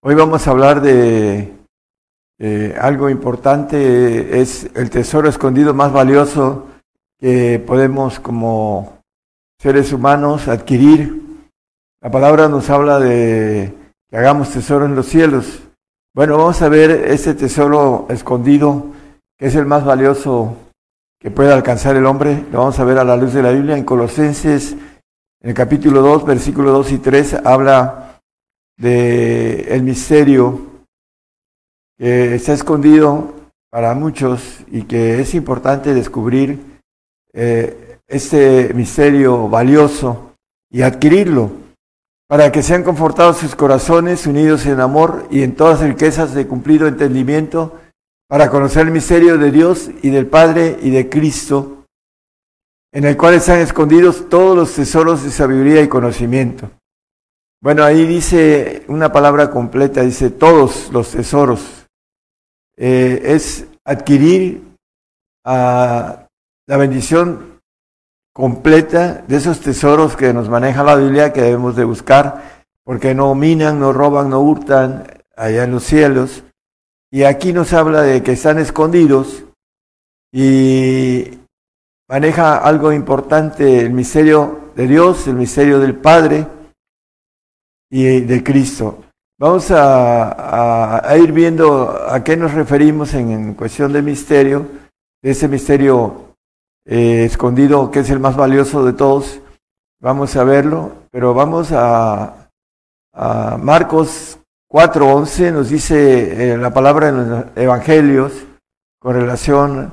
Hoy vamos a hablar de algo importante, es el tesoro escondido más valioso que podemos como seres humanos adquirir. La palabra nos habla de que hagamos tesoro en los cielos. Bueno, vamos a ver ese tesoro escondido, que es el más valioso que puede alcanzar el hombre. Lo vamos a ver a la luz de la Biblia en Colosenses, en el capítulo 2, versículos 2 y 3, habla de el misterio que está escondido para muchos y que es importante descubrir eh, este misterio valioso y adquirirlo para que sean confortados sus corazones unidos en amor y en todas riquezas de cumplido entendimiento para conocer el misterio de Dios y del Padre y de Cristo en el cual están escondidos todos los tesoros de sabiduría y conocimiento. Bueno, ahí dice una palabra completa, dice todos los tesoros. Eh, es adquirir la bendición completa de esos tesoros que nos maneja la Biblia que debemos de buscar, porque no minan, no roban, no hurtan allá en los cielos. Y aquí nos habla de que están escondidos y maneja algo importante, el misterio de Dios, el misterio del Padre y de Cristo. Vamos a, ir viendo a qué nos referimos en, cuestión de misterio, de ese misterio eh, escondido que es el más valioso de todos. Vamos a verlo, pero vamos a, a Marcos 4.11, nos dice eh, la palabra en los evangelios con relación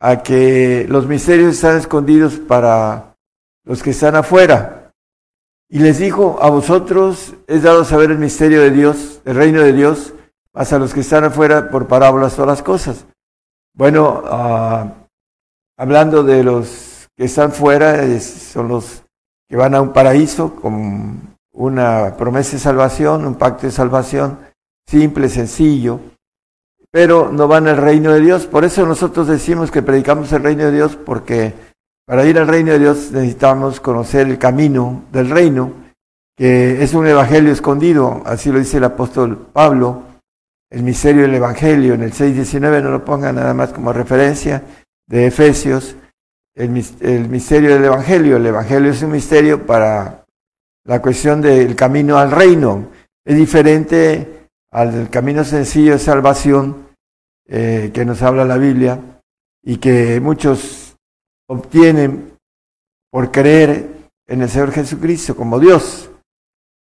a que los misterios están escondidos para los que están afuera, y les dijo, a vosotros es dado saber el misterio de Dios, el reino de Dios, más a los que están afuera por parábolas todas las cosas. Bueno, ah, hablando de los que están fuera, son los que van a un paraíso con una promesa de salvación, un pacto de salvación simple, sencillo, pero no van al reino de Dios. Por eso nosotros decimos que predicamos el reino de Dios porque para ir al reino de Dios necesitamos conocer el camino del reino, que es un evangelio escondido, así lo dice el apóstol Pablo, el misterio del evangelio, en el 6.19 no lo pongan nada más como referencia, de Efesios, el, misterio del evangelio, el evangelio es un misterio para la cuestión del camino al reino, es diferente al camino sencillo de salvación eh, que nos habla la Biblia y que muchos obtienen por creer en el Señor Jesucristo como Dios.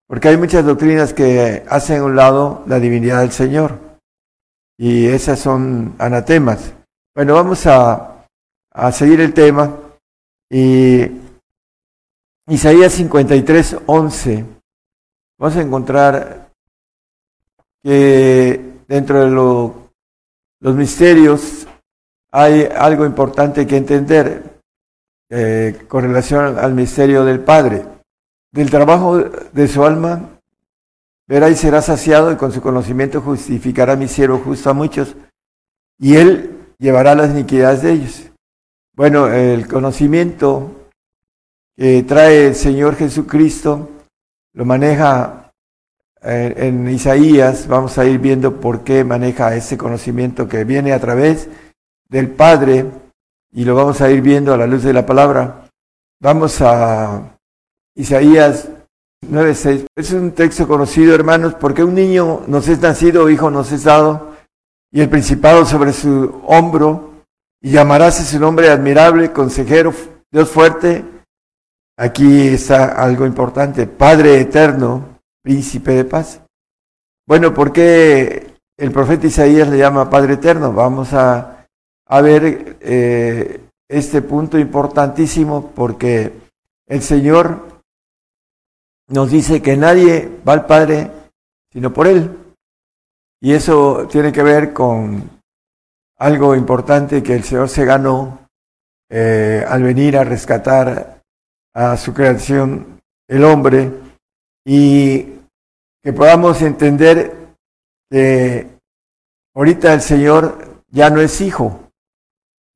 Porque hay muchas doctrinas que hacen a un lado la divinidad del Señor. Y esas son anatemas. Bueno, vamos a, a seguir el tema. Y Isaías 53, 11. Vamos a encontrar que dentro de los misterios hay algo importante que entender eh, con relación al misterio del Padre. Del trabajo de su alma verá y será saciado y con su conocimiento justificará mi siervo justo a muchos y él llevará las iniquidades de ellos. Bueno, el conocimiento que trae el Señor Jesucristo lo maneja en, eh, en Isaías, vamos a ir viendo por qué maneja ese conocimiento que viene a través del Padre, y lo vamos a ir viendo a la luz de la palabra. Vamos a Isaías 9:6. Es un texto conocido, hermanos, porque un niño nos es nacido, hijo nos es dado, y el principado sobre su hombro, y llamarás su nombre admirable, consejero, Dios fuerte. Aquí está algo importante, Padre eterno, príncipe de paz. Bueno, ¿por qué el profeta Isaías le llama Padre eterno? Vamos a a ver eh, este punto importantísimo porque el Señor nos dice que nadie va al Padre sino por Él. Y eso tiene que ver con algo importante que el Señor se ganó eh, al venir a rescatar a su creación, el hombre, y que podamos entender que ahorita el Señor ya no es hijo,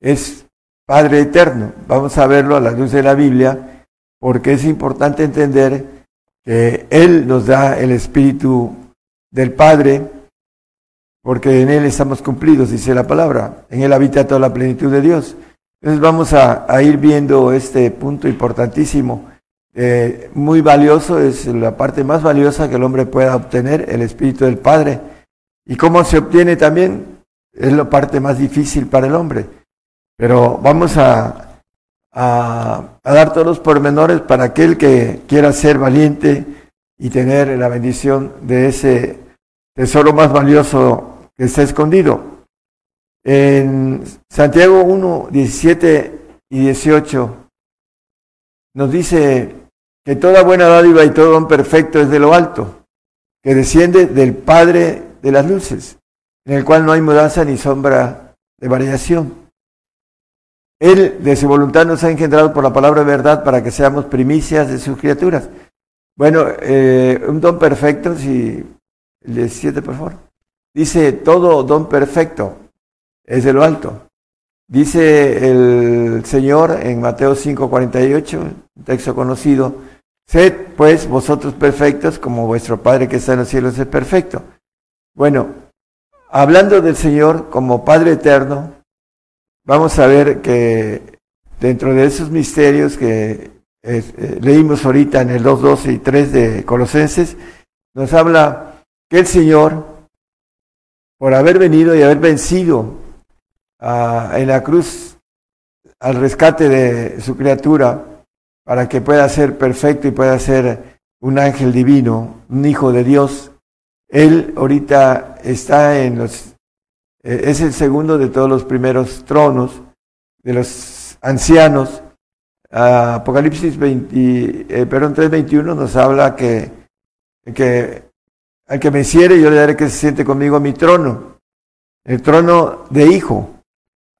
es Padre eterno. Vamos a verlo a la luz de la Biblia, porque es importante entender que Él nos da el Espíritu del Padre, porque en Él estamos cumplidos, dice la palabra. En Él habita toda la plenitud de Dios. Entonces vamos a, ir viendo este punto importantísimo, eh, muy valioso, es la parte más valiosa que el hombre pueda obtener, el Espíritu del Padre. ¿Y cómo se obtiene también? Es la parte más difícil para el hombre. Pero vamos a, dar todos los pormenores para aquel que quiera ser valiente y tener la bendición de ese tesoro más valioso que está escondido. En Santiago 1, 17 y 18 nos dice que toda buena dádiva y todo don perfecto es de lo alto, que desciende del Padre de las luces, en el cual no hay mudanza ni sombra de variación. Él de su voluntad nos ha engendrado por la palabra de verdad para que seamos primicias de sus criaturas. Bueno, eh, un don perfecto, si el 17 por favor, dice todo don perfecto es de lo alto. Dice el Señor en Mateo 5:48, un texto conocido, sed pues vosotros perfectos como vuestro Padre que está en los cielos es perfecto. Bueno, hablando del Señor como Padre eterno, vamos a ver que dentro de esos misterios que eh, leímos ahorita en el 2.12 y 3 de Colosenses, nos habla que el Señor, por haber venido y haber vencido en la cruz al rescate de su criatura para que pueda ser perfecto y pueda ser un ángel divino, un hijo de Dios. Él ahorita está en los, eh, es el segundo de todos los primeros tronos, de los ancianos. Apocalipsis 20, eh, perdón, 3.21 nos habla que, que al que me hiciere yo le daré que se siente conmigo mi trono, el trono de hijo.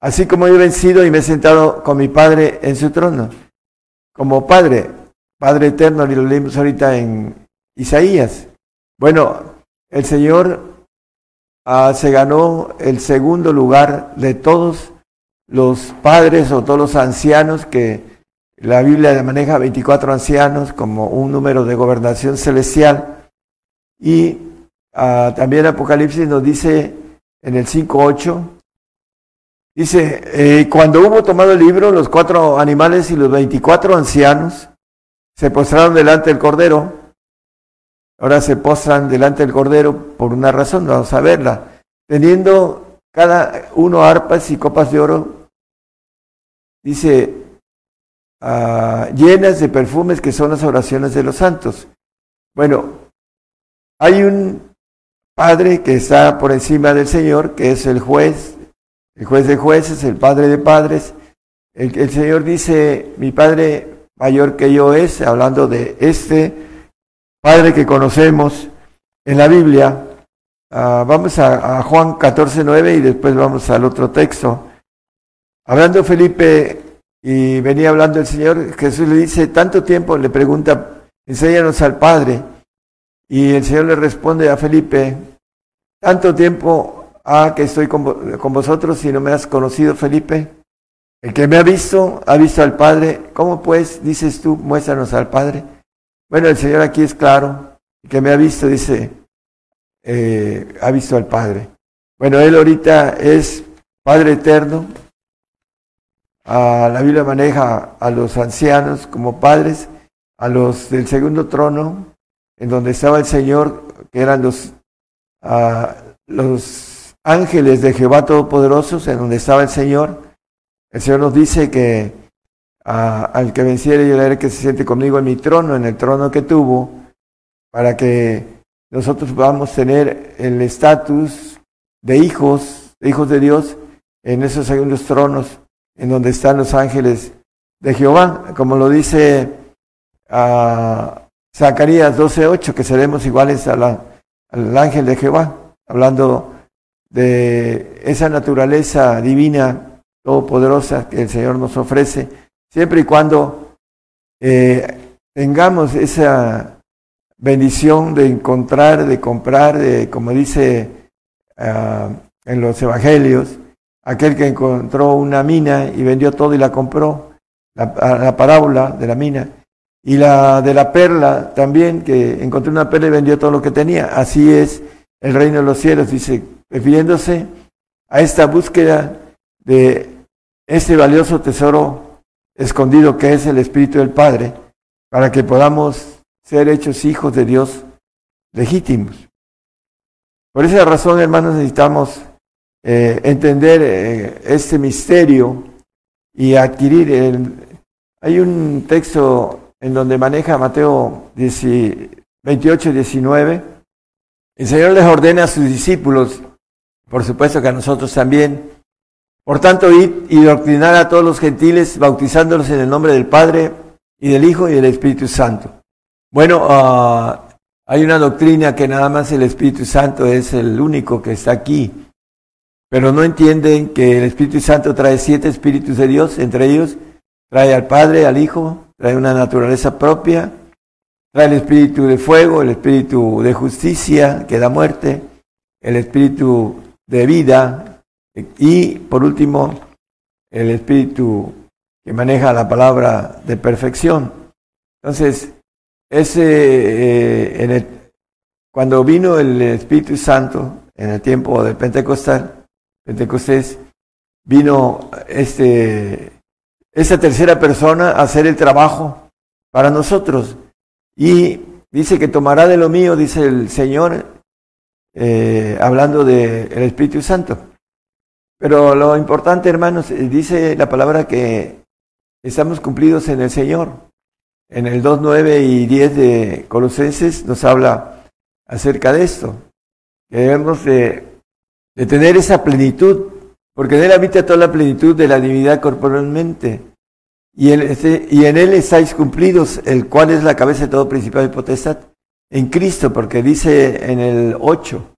Así como yo he vencido y me he sentado con mi Padre en su trono. Como Padre, Padre eterno, y lo leímos ahorita en Isaías. Bueno, el Señor ah, se ganó el segundo lugar de todos los padres o todos los ancianos que la Biblia maneja 24 ancianos como un número de gobernación celestial. Y ah, también Apocalipsis nos dice en el 5.8 Dice, eh, cuando hubo tomado el libro, los cuatro animales y los veinticuatro ancianos se postraron delante del Cordero. Ahora se postran delante del Cordero por una razón, vamos a verla. Teniendo cada uno arpas y copas de oro, dice, ah, llenas de perfumes que son las oraciones de los santos. Bueno, hay un Padre que está por encima del Señor, que es el juez el juez de jueces, el padre de padres. El, Señor dice, mi Padre mayor que yo es, hablando de este Padre que conocemos en la Biblia. Ah, vamos a, Juan 14, 9 y después vamos al otro texto. Hablando Felipe y venía hablando el Señor, Jesús le dice, tanto tiempo, le pregunta, enséñanos al Padre. Y el Señor le responde a Felipe, tanto tiempo ah, que estoy con, vosotros y no me has conocido, Felipe. El que me ha visto, ha visto al Padre. ¿Cómo pues, dices tú, muéstranos al Padre? Bueno, el Señor aquí es claro. Que me ha visto, dice, eh, ha visto al Padre. Bueno, Él ahorita es Padre eterno. la Biblia maneja a los ancianos como padres, a los del segundo trono, en donde estaba el Señor, que eran los, ah, los ángeles de Jehová Todopoderoso, en donde estaba el Señor. El Señor nos dice que al que venciere yo le haré que se siente conmigo en mi trono, en el trono que tuvo, para que nosotros podamos tener el estatus de hijos, de hijos de Dios, en esos segundos tronos, en donde están los ángeles de Jehová, como lo dice uh, Zacarías 12.8, que seremos iguales a la al ángel de Jehová, hablando de esa naturaleza divina, todopoderosa que el Señor nos ofrece, siempre y cuando eh, tengamos esa bendición de encontrar, de comprar, de, como dice uh, en los evangelios, aquel que encontró una mina y vendió todo y la compró, la, la, parábola de la mina, y la de la perla también, que encontró una perla y vendió todo lo que tenía. Así es el reino de los cielos, dice, refiriéndose a esta búsqueda de este valioso tesoro escondido que es el Espíritu del Padre, para que podamos ser hechos hijos de Dios legítimos. Por esa razón, hermanos, necesitamos eh, entender eh, este misterio y adquirir. El, hay un texto en donde maneja Mateo 28, 19. El Señor les ordena a sus discípulos, por supuesto que a nosotros también, por tanto, ir y doctrinar a todos los gentiles, bautizándolos en el nombre del Padre y del Hijo y del Espíritu Santo. Bueno, uh, hay una doctrina que nada más el Espíritu Santo es el único que está aquí, pero no entienden que el Espíritu Santo trae siete espíritus de Dios, entre ellos trae al Padre, al Hijo, trae una naturaleza propia, trae el espíritu de fuego, el espíritu de justicia que da muerte, el espíritu de vida, y por último, el espíritu que maneja la palabra de perfección. Entonces, ese, eh, en el, cuando vino el Espíritu Santo en el tiempo de Pentecostal, Pentecostés, vino este, esa tercera persona a hacer el trabajo para nosotros. Y dice que tomará de lo mío, dice el Señor, eh, hablando del Espíritu Santo. Pero lo importante, hermanos, eh, dice la palabra que estamos cumplidos en el Señor. En el 2, 9 y 10 de Colosenses nos habla acerca de esto. Que debemos de, tener esa plenitud, porque en Él habita toda la plenitud de la divinidad corporalmente. Y, él, y en Él estáis cumplidos, el cual es la cabeza de todo principal y potestad. En Cristo, porque dice en el 8,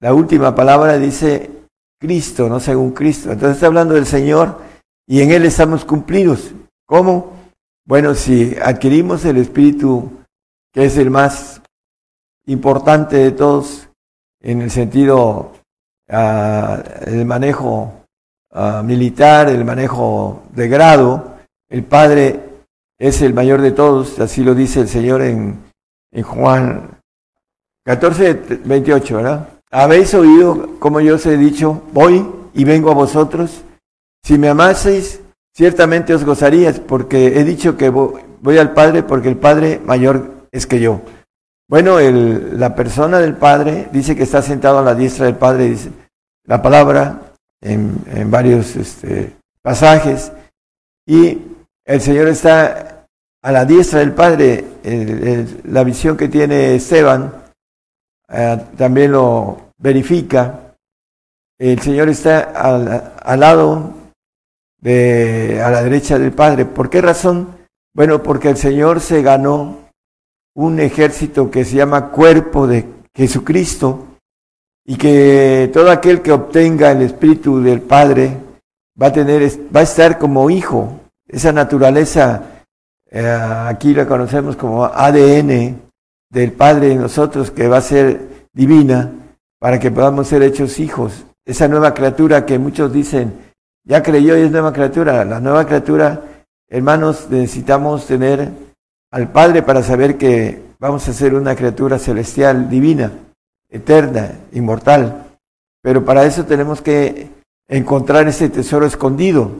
la última palabra dice Cristo, no según Cristo. Entonces está hablando del Señor y en Él estamos cumplidos. ¿Cómo? Bueno, si adquirimos el Espíritu, que es el más importante de todos, en el sentido uh, el manejo uh, militar, el manejo de grado, el Padre es el mayor de todos, así lo dice el Señor en, en Juan 14, 28, ¿verdad? Habéis oído como yo os he dicho, voy y vengo a vosotros. Si me amaseis, ciertamente os gozarías, porque he dicho que voy al Padre, porque el Padre mayor es que yo. Bueno, el, la persona del Padre dice que está sentado a la diestra del Padre, dice la palabra en, varios este, pasajes, y el Señor está a la diestra del Padre. La visión que tiene Esteban eh, también lo verifica. El Señor está al, al, lado de, a la derecha del Padre. ¿Por qué razón? Bueno, porque el Señor se ganó un ejército que se llama cuerpo de Jesucristo y que todo aquel que obtenga el Espíritu del Padre va a tener, va a estar como hijo. Esa naturaleza, eh, aquí la conocemos como ADN, del Padre en nosotros que va a ser divina para que podamos ser hechos hijos. Esa nueva criatura que muchos dicen, ya creyó y es nueva criatura. La nueva criatura, hermanos, necesitamos tener al Padre para saber que vamos a ser una criatura celestial, divina, eterna, inmortal. Pero para eso tenemos que encontrar ese tesoro escondido.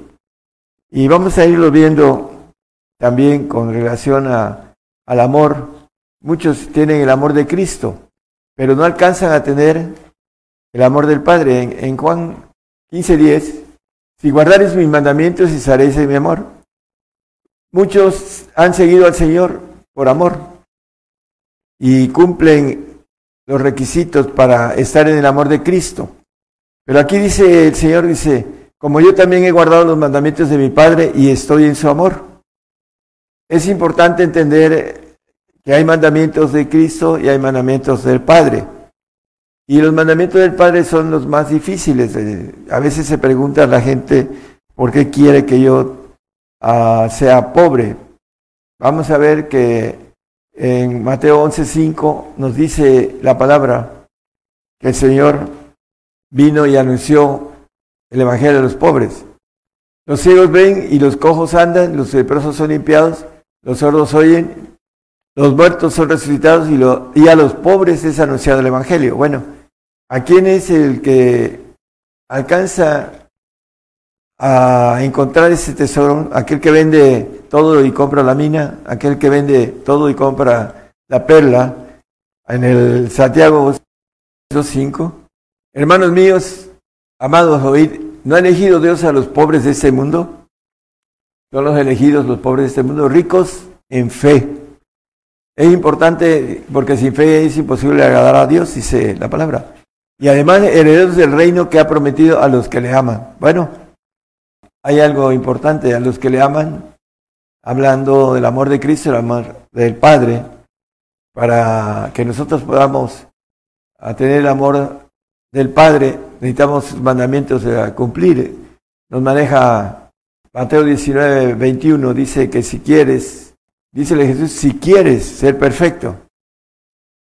Y vamos a irlo viendo también con relación a, al amor Muchos tienen el amor de Cristo, pero no alcanzan a tener el amor del Padre. En, en Juan 15:10, si guardares mis mandamientos y haréis de mi amor. Muchos han seguido al Señor por amor y cumplen los requisitos para estar en el amor de Cristo. Pero aquí dice el Señor, dice, como yo también he guardado los mandamientos de mi Padre y estoy en su amor. Es importante entender hay mandamientos de Cristo y hay mandamientos del Padre. Y los mandamientos del Padre son los más difíciles. Eh, a veces se pregunta a la gente por qué quiere que yo uh, sea pobre. Vamos a ver que en Mateo 11:5 nos dice la palabra que el Señor vino y anunció el Evangelio de los pobres. Los ciegos ven y los cojos andan, los leprosos son limpiados, los sordos oyen, los muertos son resucitados y, lo, y a los pobres es anunciado el Evangelio. Bueno, ¿a quién es el que alcanza a encontrar ese tesoro? Aquel que vende todo y compra la mina, aquel que vende todo y compra la perla. En el Santiago 5, hermanos míos, amados, oíd, ¿no ha elegido Dios a los pobres de este mundo? Son los elegidos los pobres de este mundo, ricos en fe. Es importante porque sin fe es imposible agradar a Dios, dice la palabra. Y además herederos del reino que ha prometido a los que le aman. Bueno, hay algo importante, a los que le aman, hablando del amor de Cristo, el amor del Padre, para que nosotros podamos tener el amor del Padre, necesitamos mandamientos a cumplir. Nos maneja Mateo 19, 21, dice que si quieres, dícele Jesús, si quieres ser perfecto,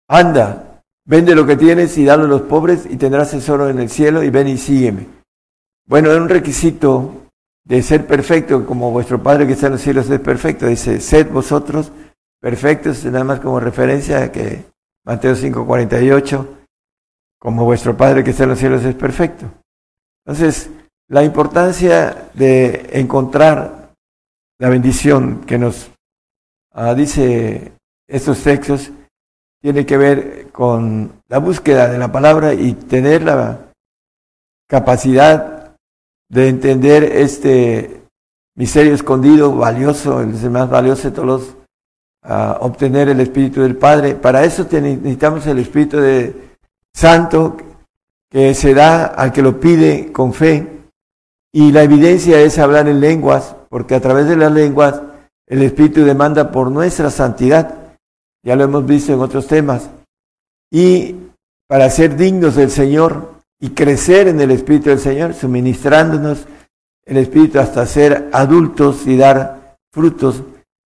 anda, vende lo que tienes y dalo a los pobres y tendrás tesoro en el cielo y ven y sígueme. Bueno, es un requisito de ser perfecto, como vuestro Padre que está en los cielos es perfecto. Dice, sed vosotros perfectos, nada más como referencia que Mateo 5:48, como vuestro Padre que está en los cielos es perfecto. Entonces, la importancia de encontrar la bendición que nos ah, dice estos textos tiene que ver con la búsqueda de la palabra y tener la capacidad de entender este misterio escondido, valioso, el más valioso de todos a obtener el Espíritu del Padre. Para eso necesitamos el Espíritu de Santo que se da al que lo pide con fe. Y la evidencia es hablar en lenguas, porque a través de las lenguas el Espíritu demanda por nuestra santidad. Ya lo hemos visto en otros temas. Y para ser dignos del Señor, y crecer en el Espíritu del Señor, suministrándonos el Espíritu hasta ser adultos y dar frutos.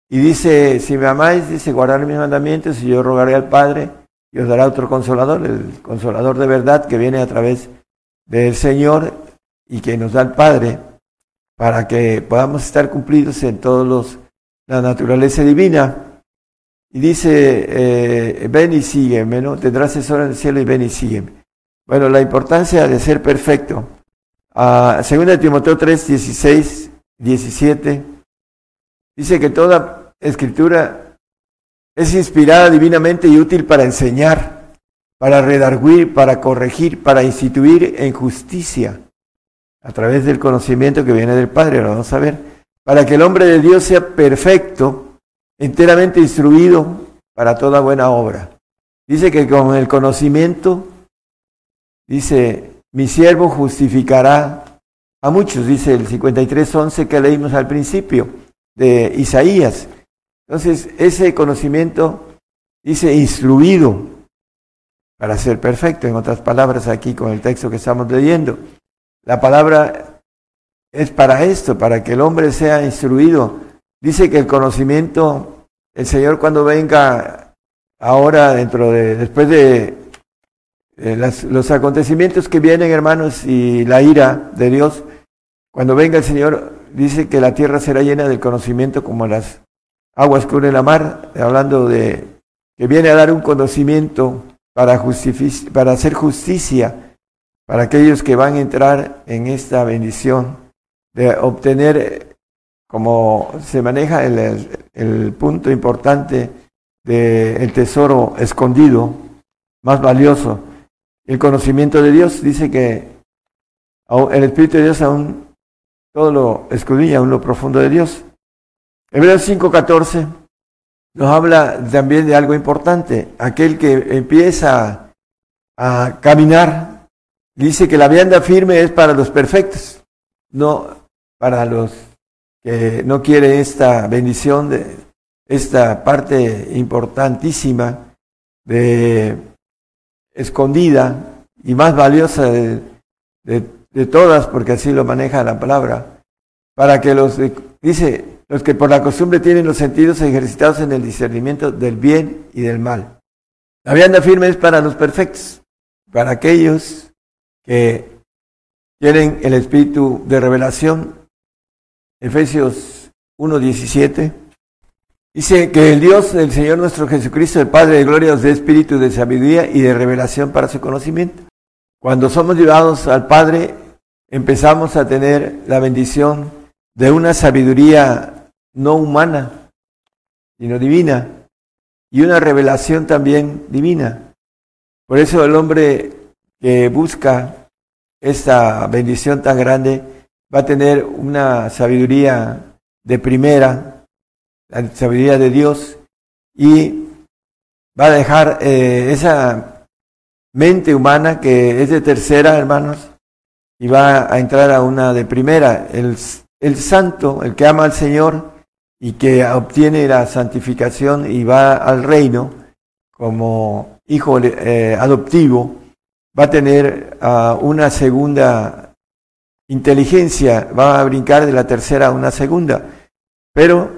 Y dice, si me amáis, dice, guardar mis mandamientos y yo rogaré al Padre y os dará otro consolador, el consolador de verdad que viene a través del Señor y que nos da el Padre para que podamos estar cumplidos en todos la naturaleza divina. Y dice, eh, ven y sígueme, ¿no? Tendrás tesoro en el cielo y ven y sígueme. Bueno, la importancia de ser perfecto. Uh, segunda de Timoteo 3, 16, 17, dice que toda escritura es inspirada divinamente y útil para enseñar, para redarguir, para corregir, para instituir en justicia, a través del conocimiento que viene del Padre, lo vamos a ver, para que el hombre de Dios sea perfecto, enteramente instruido para toda buena obra. Dice que con el conocimiento Dice, mi siervo justificará a muchos, dice el 53.11 que leímos al principio de Isaías. Entonces, ese conocimiento dice instruido para ser perfecto, en otras palabras aquí con el texto que estamos leyendo. La palabra es para esto, para que el hombre sea instruido. Dice que el conocimiento, el Señor cuando venga ahora dentro de, después de eh, los acontecimientos que vienen, hermanos, y la ira de Dios, cuando venga el Señor, dice que la tierra será llena del conocimiento como las aguas que la mar, hablando de que viene a dar un conocimiento para, para hacer justicia para aquellos que van a entrar en esta bendición de obtener, como se maneja el, el punto importante del tesoro escondido, más valioso, el conocimiento de Dios. Dice que el Espíritu de Dios aún todo lo escudilla, aún lo profundo de Dios. Hebreos 5:14 nos habla también de algo importante. Aquel que empieza a caminar, dice que la vianda firme es para los perfectos, no para los que no quieren esta bendición de esta parte importantísima de escondida y más valiosa de, todas, porque así lo maneja la palabra, para que los, dice, los que por la costumbre tienen los sentidos ejercitados en el discernimiento del bien y del mal. La vianda firme es para los perfectos, para aquellos que tienen el espíritu de revelación. Efesios 1.17 dice que el Dios del Señor nuestro Jesucristo, el Padre de gloria, os dé espíritu de sabiduría y de revelación para su conocimiento. Cuando somos llevados al Padre, empezamos a tener la bendición de una sabiduría no humana, sino divina, y una revelación también divina. Por eso el hombre que busca esta bendición tan grande va a tener una sabiduría de primera, la sabiduría de Dios, y va a dejar eh, esa mente humana que es de tercera, hermanos, y va a entrar a una de primera. El, santo, el que ama al Señor y que obtiene la santificación y va al reino como hijo eh, adoptivo, va a tener uh, una segunda inteligencia, va a brincar de la tercera a una segunda, pero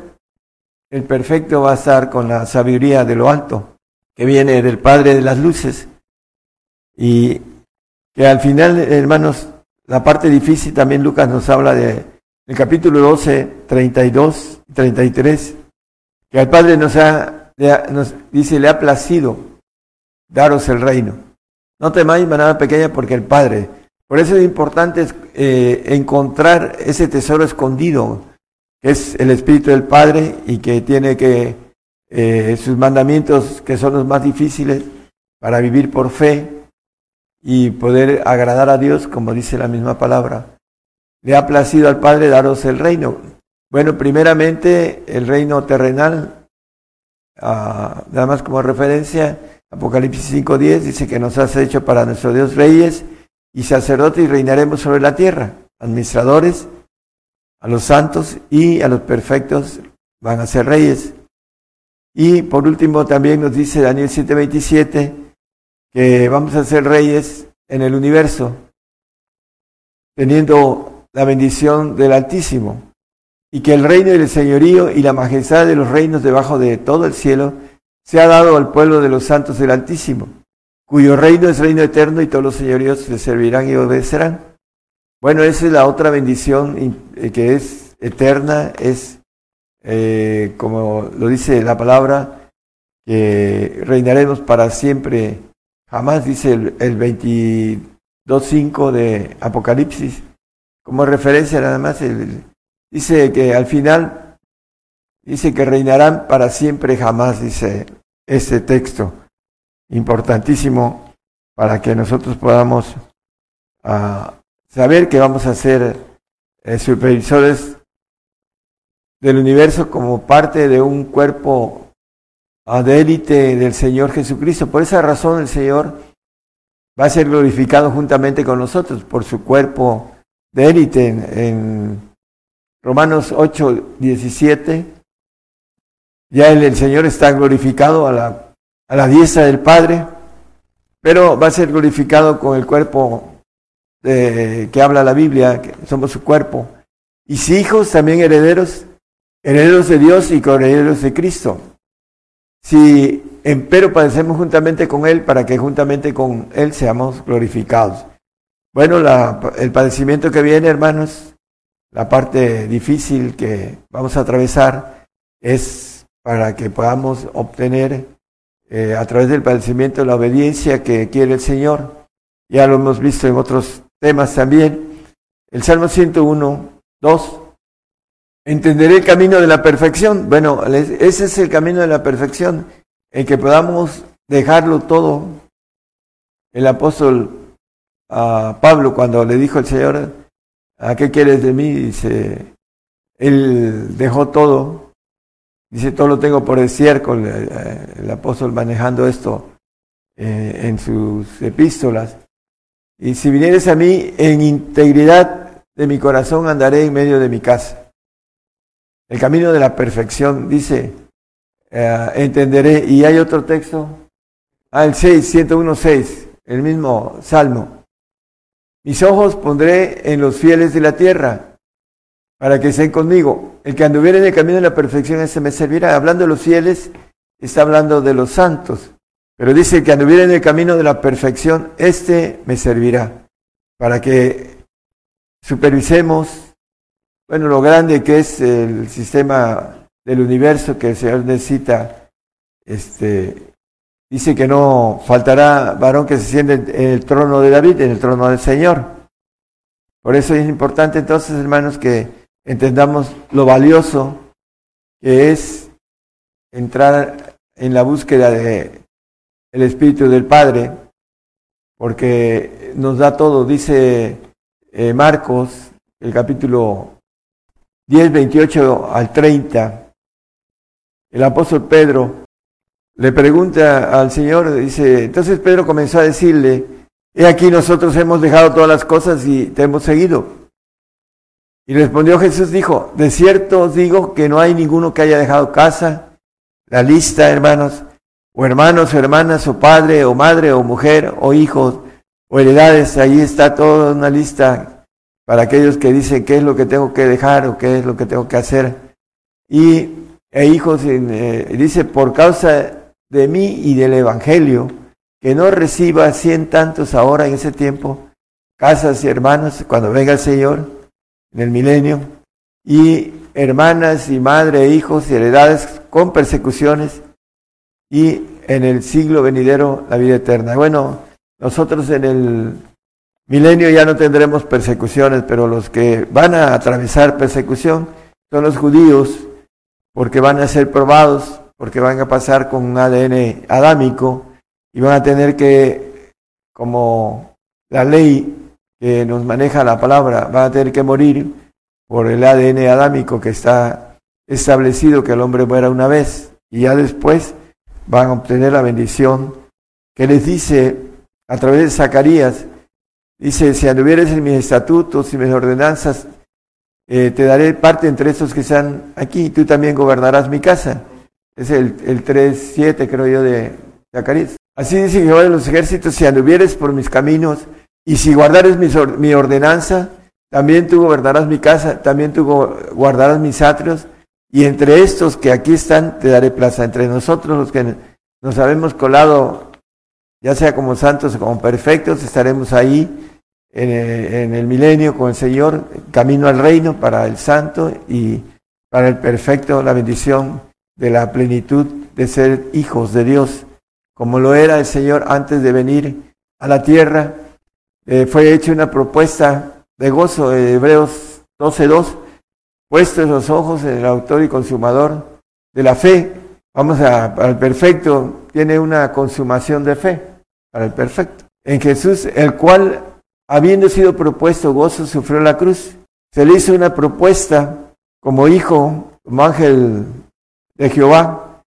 el perfecto va a estar con la sabiduría de lo alto, que viene del Padre de las Luces, y que al final, hermanos, la parte difícil también Lucas nos habla de el capítulo 12, 32 y 33, que al Padre nos, ha, nos dice, le ha placido daros el reino. No temáis manada pequeña porque el Padre. Por eso es importante eh, encontrar ese tesoro escondido, que es el Espíritu del Padre y que tiene que eh, sus mandamientos, que son los más difíciles para vivir por fe y poder agradar a Dios, como dice la misma palabra. Le ha placido al Padre daros el reino. Bueno, primeramente el reino terrenal, ah, nada más como referencia, Apocalipsis 5.10 dice que nos has hecho para nuestro Dios reyes y sacerdotes y reinaremos sobre la tierra. Administradores, a los santos y a los perfectos van a ser reyes. Y por último también nos dice Daniel 7.27 que vamos a ser reyes en el universo, teniendo la bendición del Altísimo, y que el reino y el señorío y la majestad de los reinos debajo de todo el cielo se ha dado al pueblo de los santos del Altísimo, cuyo reino es reino eterno y todos los señoríos le servirán y obedecerán. Bueno, esa es la otra bendición eh, que es eterna, es eh, como lo dice la palabra, que reinaremos para siempre, jamás, dice el, el 22.5 de Apocalipsis, como referencia nada más, dice que al final Dice que reinarán para siempre jamás, dice este texto. Importantísimo para que nosotros podamos ah, saber que vamos a ser eh, supervisores del universo como parte de un cuerpo uh, de élite del Señor Jesucristo. Por esa razón el Señor va a ser glorificado juntamente con nosotros por su cuerpo de élite en, en Romanos 8, 17 ya el, Señor está glorificado a la, a la diestra del Padre, pero va a ser glorificado con el cuerpo que habla la Biblia, que somos su cuerpo. Y si hijos, también herederos, herederos de Dios y herederos de Cristo. Si empero padecemos juntamente con Él, para que juntamente con Él seamos glorificados. Bueno, la, el padecimiento que viene, hermanos, la parte difícil que vamos a atravesar es para que podamos obtener eh, a través del padecimiento la obediencia que quiere el Señor. Ya lo hemos visto en otros temas también. El Salmo 101, 2. Entenderé el camino de la perfección. Bueno, ese es el camino de la perfección, en que podamos dejarlo todo. El apóstol Pablo, cuando le dijo al Señor, ¿a qué quieres de mí? Dice, él dejó todo Dice, todo lo tengo por estiércol, el, apóstol manejando esto eh, en sus epístolas. Y si vinieres a mí en integridad de mi corazón, andaré en medio de mi casa. El camino de la perfección, dice, eh, entenderé. Y hay otro texto, ah, el 6, 101, 6. el mismo salmo. Mis ojos pondré en los fieles de la tierra, para que estén conmigo. El que anduviera en el camino de la perfección, ese me servirá. Hablando de los fieles, está hablando de los santos. Pero dice que anduviera en el camino de la perfección, este me servirá. Para que supervisemos, bueno, lo grande que es el sistema del universo que el Señor necesita. Este, dice que no faltará varón que se siente en el trono de David, en el trono del Señor. Por eso es importante entonces, hermanos, que entendamos lo valioso que es entrar en la búsqueda de el Espíritu del Padre, porque nos da todo, dice eh, Marcos, el capítulo 10, 28 al 30, el apóstol Pedro le pregunta al Señor, dice, entonces Pedro comenzó a decirle, he aquí nosotros hemos dejado todas las cosas y te hemos seguido. Y respondió Jesús, dijo, de cierto os digo que no hay ninguno que haya dejado casa, la lista, hermanos, o hermanos, o hermanas, o padre, o madre, o mujer, o hijos, o heredades, ahí está toda una lista para aquellos que dicen qué es lo que tengo que dejar o qué es lo que tengo que hacer. Y e hijos, eh, dice, por causa de mí y del Evangelio, que no reciba cien tantos ahora en ese tiempo, casas y hermanos, cuando venga el Señor, en el milenio, y hermanas y madre e hijos y heredades con persecuciones, y en el siglo venidero la vida eterna. Bueno, nosotros en el milenio ya no tendremos persecuciones, pero los que van a atravesar persecución son los judíos, porque van a ser probados porque van a pasar con un ADN adámico y van a tener que, como la ley que nos maneja la palabra, van a tener que morir por el ADN adámico que está establecido que el hombre muera una vez y ya después van a obtener la bendición que les dice a través de Zacarías, dice, si anduvieres en mis estatutos y mis ordenanzas, eh, te daré parte entre estos que están aquí, tú también gobernarás mi casa. Es el, el 3.7, creo yo, de Zacarías. Así dice Jehová de los ejércitos, si anduvieres por mis caminos y si guardares mi, ordenanza, también tú gobernarás mi casa, también tú guardarás mis atrios, y entre estos que aquí están te daré plaza. Entre nosotros los que nos habemos colado, ya sea como santos o como perfectos, estaremos ahí en el, en el milenio con el Señor, camino al reino para el santo y para el perfecto, la bendición de la plenitud de ser hijos de Dios, como lo era el Señor antes de venir a la tierra. Eh, fue hecha una propuesta de gozo, de Hebreos 12.2, puestos los ojos en el autor y consumador de la fe. Vamos al perfecto, tiene una consumación de fe, para el perfecto. En Jesús, el cual, habiendo sido propuesto gozo, sufrió la cruz. Se le hizo una propuesta como hijo, como ángel de Jehová.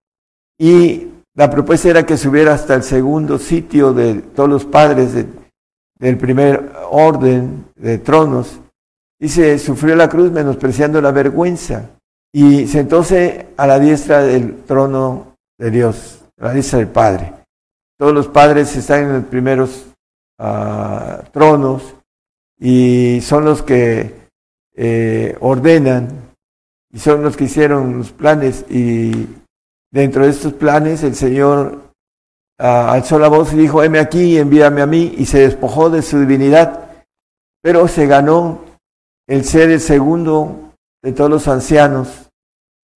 Y la propuesta era que subiera hasta el segundo sitio de todos los padres del primer orden de tronos. Dice, sufrió la cruz menospreciando la vergüenza y sentóse a la diestra del trono de Dios, a la diestra del Padre. Todos los padres están en los primeros ah, tronos y son los que eh, ordenan y son los que hicieron los planes y dentro de estos planes el Señor alzó la voz y dijo, heme aquí, envíame a mí, y se despojó de su divinidad, pero se ganó el ser el segundo de todos los ancianos,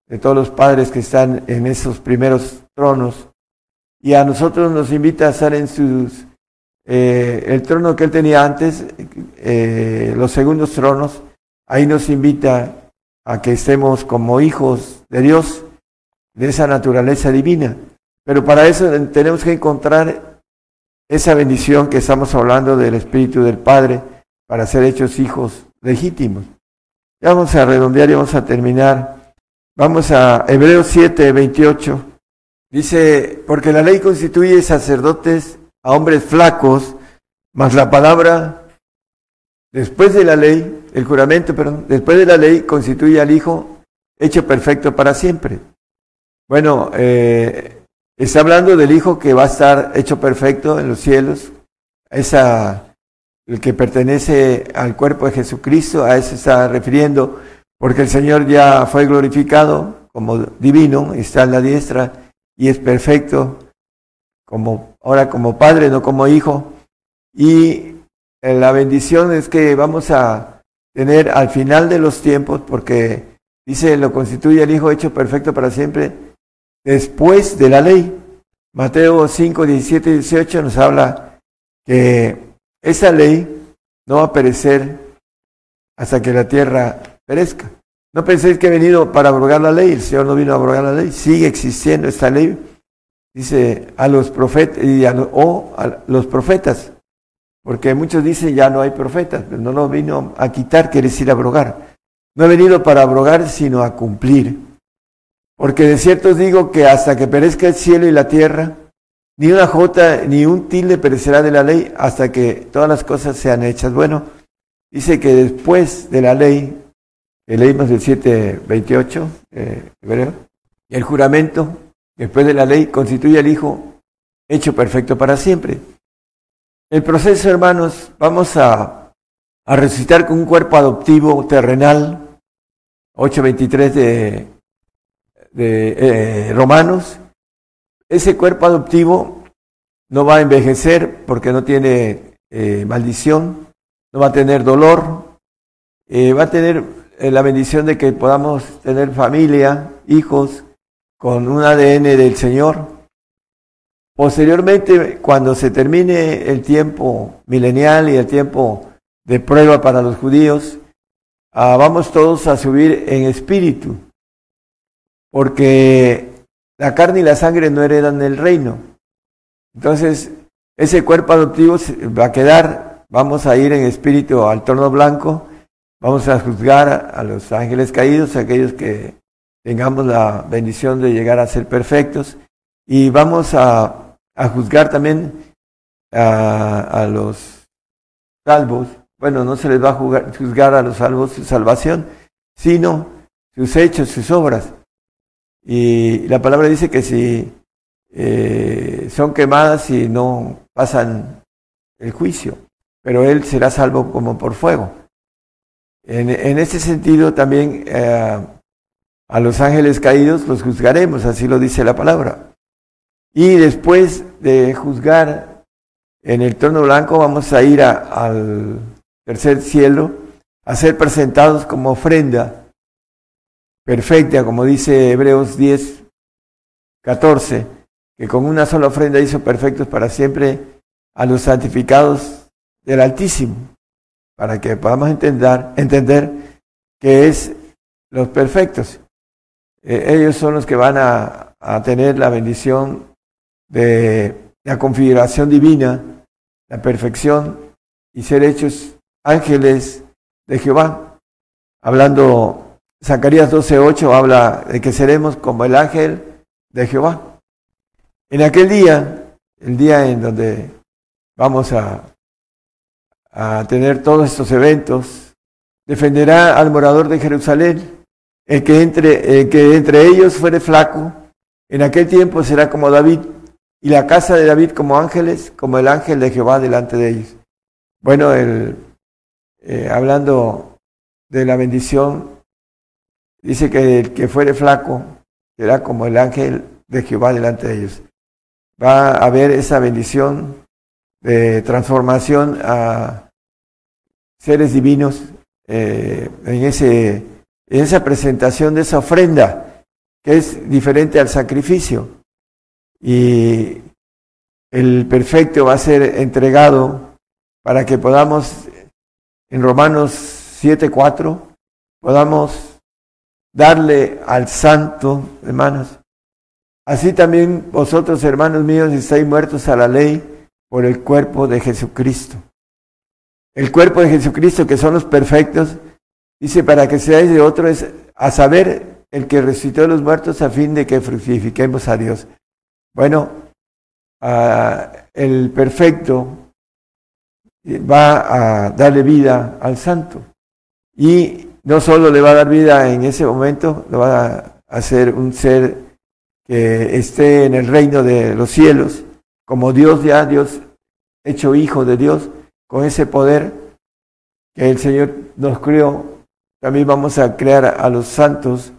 de todos los padres que están en esos primeros tronos, y a nosotros nos invita a estar en sus, eh, el trono que él tenía antes, eh, los segundos tronos, ahí nos invita a que estemos como hijos de Dios, de esa naturaleza divina. Pero para eso tenemos que encontrar esa bendición que estamos hablando del Espíritu del Padre para ser hechos hijos legítimos. Ya vamos a redondear y vamos a terminar. Vamos a Hebreos 7, 28. Dice, porque la ley constituye sacerdotes a hombres flacos, mas la palabra, después de la ley, el juramento, perdón, después de la ley constituye al Hijo hecho perfecto para siempre. Bueno, eh, está hablando del Hijo que va a estar hecho perfecto en los cielos, el que pertenece al cuerpo de Jesucristo, a eso está refiriendo, porque el Señor ya fue glorificado como divino, está en la diestra y es perfecto, como, ahora como padre, no como hijo. Y la bendición es que vamos a tener al final de los tiempos, porque dice, lo constituye el Hijo hecho perfecto para siempre, después de la ley. Mateo 5, 17 y 18 nos habla que esa ley no va a perecer hasta que la tierra perezca. No penséis que he venido para abrogar la ley, el Señor no vino a abrogar la ley, sigue existiendo esta ley. Dice a los profetas y a, o a los profetas, porque muchos dicen ya no hay profetas, pero no lo vino a quitar, quiere decir abrogar. No he venido para abrogar, sino a cumplir. Porque de cierto os digo que hasta que perezca el cielo y la tierra, ni una jota ni un tilde perecerá de la ley hasta que todas las cosas sean hechas. Bueno, dice que después de la ley, leímos el 728, eh, y el juramento, después de la ley, constituye al Hijo hecho perfecto para siempre. El proceso, hermanos, vamos a, a resucitar con un cuerpo adoptivo terrenal, 8.23 de de eh, Romanos, ese cuerpo adoptivo no va a envejecer porque no tiene eh, maldición, no va a tener dolor, eh, va a tener la bendición de que podamos tener familia, hijos, con un ADN del Señor. Posteriormente, cuando se termine el tiempo milenial y el tiempo de prueba para los judíos, ah, vamos todos a subir en espíritu porque la carne y la sangre no heredan el reino. Entonces, ese cuerpo adoptivo va a quedar, vamos a ir en espíritu al torno blanco, vamos a juzgar a los ángeles caídos, aquellos que tengamos la bendición de llegar a ser perfectos, y vamos a, juzgar también a, los salvos. Bueno, no se les va a juzgar a los salvos su salvación, sino sus hechos, sus obras. Y la palabra dice que si eh, son quemadas y no pasan el juicio, pero él será salvo como por fuego. En, ese sentido también eh, a los ángeles caídos los juzgaremos, así lo dice la palabra. Y después de juzgar en el trono blanco vamos a ir al tercer cielo a ser presentados como ofrenda perfecta, como dice Hebreos 10, 14, que con una sola ofrenda hizo perfectos para siempre a los santificados del Altísimo, para que podamos entender, entender que es los perfectos. Eh, ellos son los que van a, a tener la bendición de la configuración divina, la perfección y ser hechos ángeles de Jehová. Hablando Zacarías 12:8 habla de que seremos como el ángel de Jehová. En aquel día, el día en donde vamos a, a tener todos estos eventos, defenderá al morador de Jerusalén, el que entre, el que entre ellos fuere flaco, en aquel tiempo será como David, y la casa de David como ángeles, como el ángel de Jehová delante de ellos. Bueno, el, eh, hablando de la bendición Dice que el que fuere flaco será como el ángel de Jehová delante de ellos. Va a haber esa bendición de transformación a seres divinos eh, en, ese, en esa presentación de esa ofrenda, que es diferente al sacrificio. Y el perfecto va a ser entregado para que podamos, en Romanos 7.4, podamos darle al santo, hermanos. Así también vosotros, hermanos míos, estáis muertos a la ley por el cuerpo de Jesucristo. El cuerpo de Jesucristo, que son los perfectos, dice, para que seáis de otro, es a saber el que resucitó a los muertos a fin de que fructifiquemos a Dios. Bueno, el perfecto va a darle vida al santo. Y no solo le va a dar vida en ese momento, lo va a hacer un ser que esté en el reino de los cielos, como Dios ya, Dios hecho hijo de Dios, con ese poder que el Señor nos creó, también vamos a crear a los santos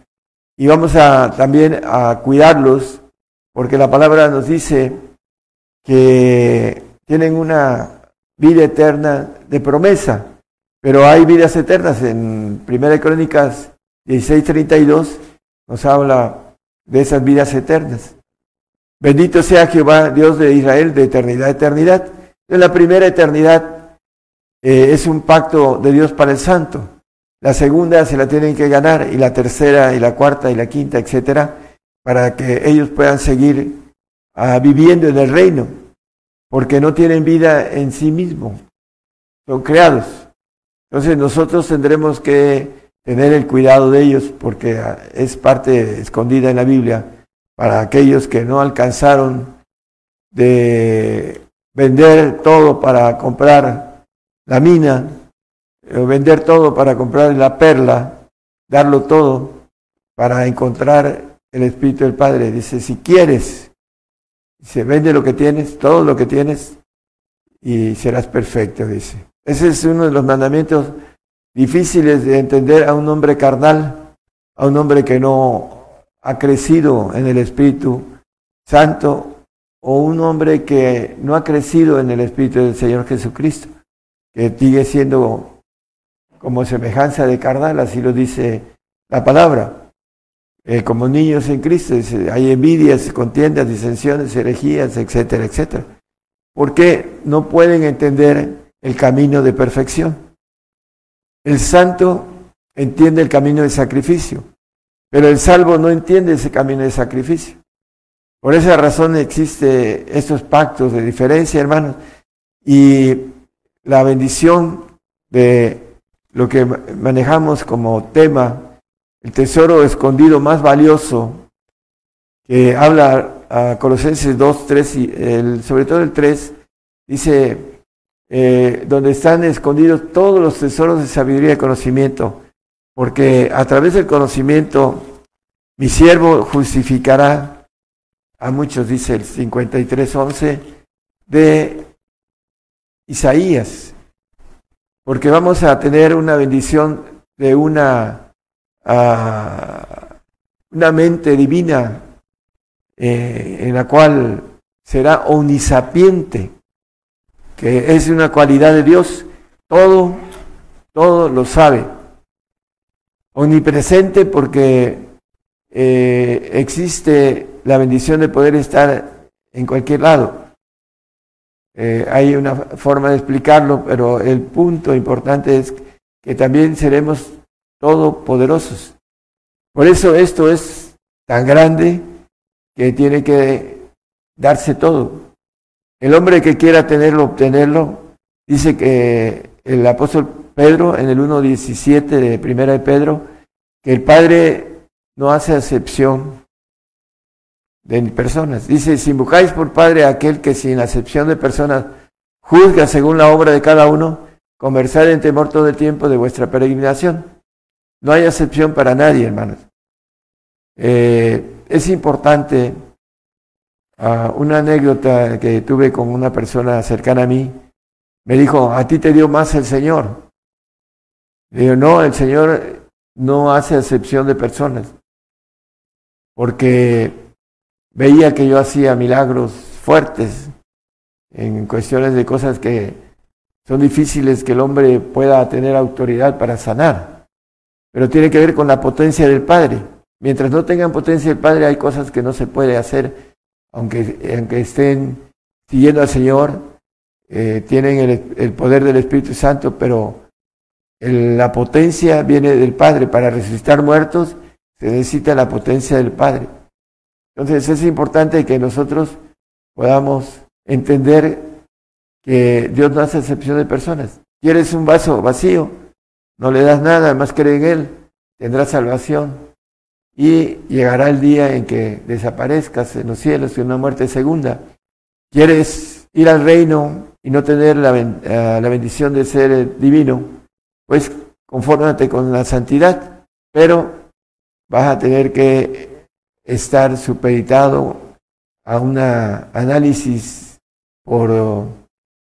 y vamos a también a cuidarlos, porque la palabra nos dice que tienen una vida eterna de promesa, pero hay vidas eternas. En Primera Crónicas 16:32 nos habla de esas vidas eternas. Bendito sea Jehová, Dios de Israel, de eternidad a eternidad. En la primera eternidad eh, es un pacto de Dios para el santo. La segunda se la tienen que ganar y la tercera y la cuarta y la quinta, etcétera, para que ellos puedan seguir ah, viviendo en el reino, porque no tienen vida en sí mismos, son creados. Entonces nosotros tendremos que tener el cuidado de ellos, porque ah, es parte escondida en la Biblia para aquellos que no alcanzaron de vender todo para comprar la mina vender todo para comprar la perla, darlo todo para encontrar el Espíritu del Padre. Dice, si quieres, se vende lo que tienes, todo lo que tienes, y serás perfecto, dice. Ese es uno de los mandamientos difíciles de entender a un hombre carnal, a un hombre que no ha crecido en el Espíritu Santo, o un hombre que no ha crecido en el Espíritu del Señor Jesucristo, que sigue siendo como semejanza de carnal, así lo dice la palabra. Eh, como niños en Cristo, hay envidias, contiendas, disensiones, herejías, etcétera, etcétera. Porque no pueden entender el camino de perfección. El santo entiende el camino de sacrificio, pero el salvo no entiende ese camino de sacrificio. Por esa razón existe estos pactos de diferencia, hermanos, y la bendición de lo que manejamos como tema, el tesoro escondido más valioso, que habla a Colosenses 2, 3, y sobre todo el 3, dice, eh, donde están escondidos todos los tesoros de sabiduría y conocimiento, porque a través del conocimiento mi siervo justificará a muchos, dice el 53, 11 de Isaías porque vamos a tener una bendición de una, uh, una mente divina eh, en la cual será omnisapiente, que es una cualidad de Dios, todo, todo lo sabe. Omnipresente porque eh, existe la bendición de poder estar en cualquier lado. Eh, hay una forma de explicarlo, pero el punto importante es que también seremos todopoderosos. Por eso esto es tan grande que tiene que darse todo. El hombre que quiera tenerlo, obtenerlo, dice que el apóstol Pedro en el 1.17 de Primera de Pedro, que el Padre no hace acepción de personas. Dice, si invocáis por Padre a aquel que sin acepción de personas juzga según la obra de cada uno, conversad en temor todo el tiempo de vuestra peregrinación. No hay acepción para nadie, hermanos. Eh, es importante uh, una anécdota que tuve con una persona cercana a mí. Me dijo, a ti te dio más el Señor. Le digo, no, el Señor no hace acepción de personas. Porque veía que yo hacía milagros fuertes en cuestiones de cosas que son difíciles que el hombre pueda tener autoridad para sanar, pero tiene que ver con la potencia del Padre. Mientras no tengan potencia del Padre hay cosas que no se puede hacer, aunque, aunque estén siguiendo al Señor, eh, tienen el, el, poder del Espíritu Santo, pero la potencia viene del Padre. Para resucitar muertos se necesita la potencia del Padre. Entonces es importante que nosotros podamos entender que Dios no hace excepción de personas. ¿Quieres un vaso vacío? No le das nada, más cree en Él, tendrás salvación. Y llegará el día en que desaparezcas en los cielos y una muerte segunda. ¿Quieres ir al reino y no tener la, eh, la bendición de ser divino? Pues confórmate con la santidad, pero vas a tener que estar supeditado a un análisis por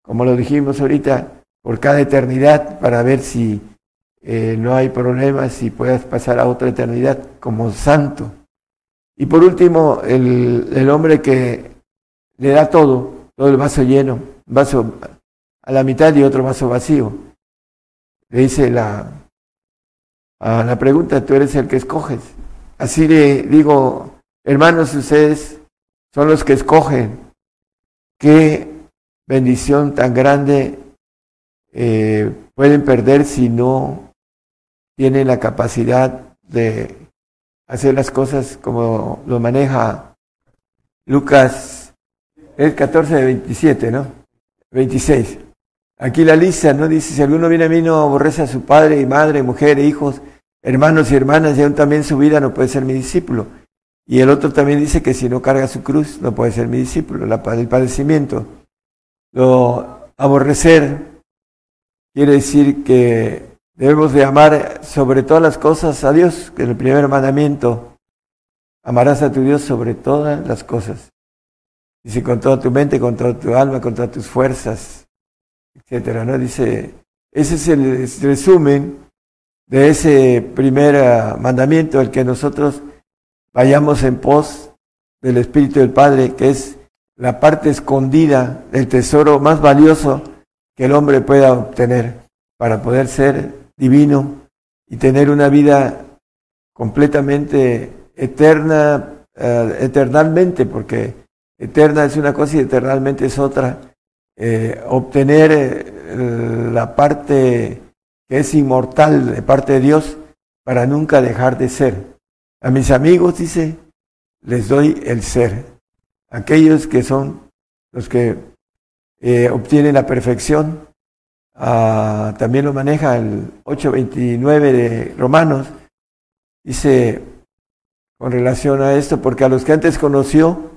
como lo dijimos ahorita, por cada eternidad para ver si eh, no hay problemas y puedas pasar a otra eternidad como santo. Y por último, el, el hombre que le da todo, todo el vaso lleno, vaso a la mitad y otro vaso vacío. Le dice la, a la pregunta, tú eres el que escoges. Así le digo, hermanos, ustedes son los que escogen. Qué bendición tan grande eh, pueden perder si no tienen la capacidad de hacer las cosas como lo maneja Lucas, el 14 de 27, ¿no? 26. Aquí la lista, ¿no? Dice, si alguno viene a mí no aborrece a su padre y madre, mujer, hijos, hermanos y hermanas, y aún también su vida no puede ser mi discípulo. Y el otro también dice que si no carga su cruz no puede ser mi discípulo, el padecimiento. Lo aborrecer quiere decir que debemos de amar sobre todas las cosas a Dios, que es el primer mandamiento. Amarás a tu Dios sobre todas las cosas. Dice con toda tu mente, con toda tu alma, con todas tus fuerzas, etcétera. ¿no? Dice, ese es el resumen de ese primer ah, mandamiento, el que nosotros vayamos en pos del Espíritu del Padre, que es la parte escondida del tesoro más valioso que el hombre pueda obtener para poder ser divino y tener una vida completamente eterna, eh, eternalmente, porque eterna es una cosa y eternalmente es otra. Eh, obtener eh, la parte que es inmortal de parte de Dios para nunca dejar de ser. A mis amigos, dice, les doy el ser. Aquellos que son los que eh, obtienen la perfección. Ah, también lo maneja el 829 de Romanos. Dice, con relación a esto, porque a los que antes conoció,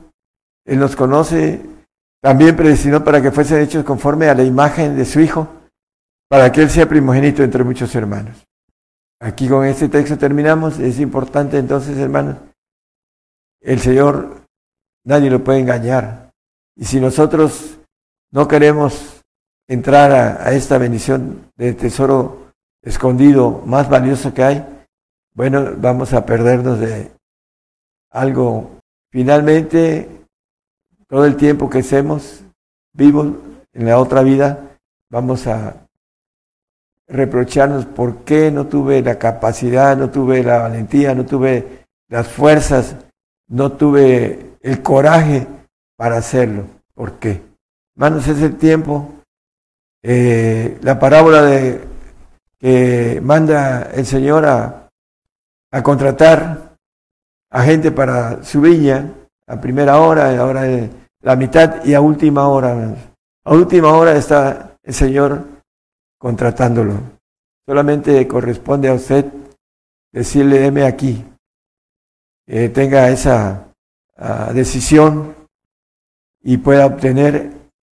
Él nos conoce, también predestinó para que fuesen hechos conforme a la imagen de su Hijo, para que Él sea primogénito entre muchos hermanos. Aquí con este texto terminamos. Es importante entonces, hermanos, el Señor nadie lo puede engañar. Y si nosotros no queremos entrar a, esta bendición de tesoro escondido más valioso que hay, bueno, vamos a perdernos de algo. Finalmente, todo el tiempo que estemos vivos en la otra vida, vamos a reprocharnos por qué no tuve la capacidad, no tuve la valentía, no tuve las fuerzas, no tuve el coraje para hacerlo. ¿Por qué? Hermanos, es el tiempo. Eh, la parábola de que manda el Señor a, a contratar a gente para su viña a primera hora, a hora de la mitad y a última hora. A última hora está el Señor contratándolo. Solamente corresponde a usted decirle, deme aquí, que tenga esa ah, decisión y pueda obtener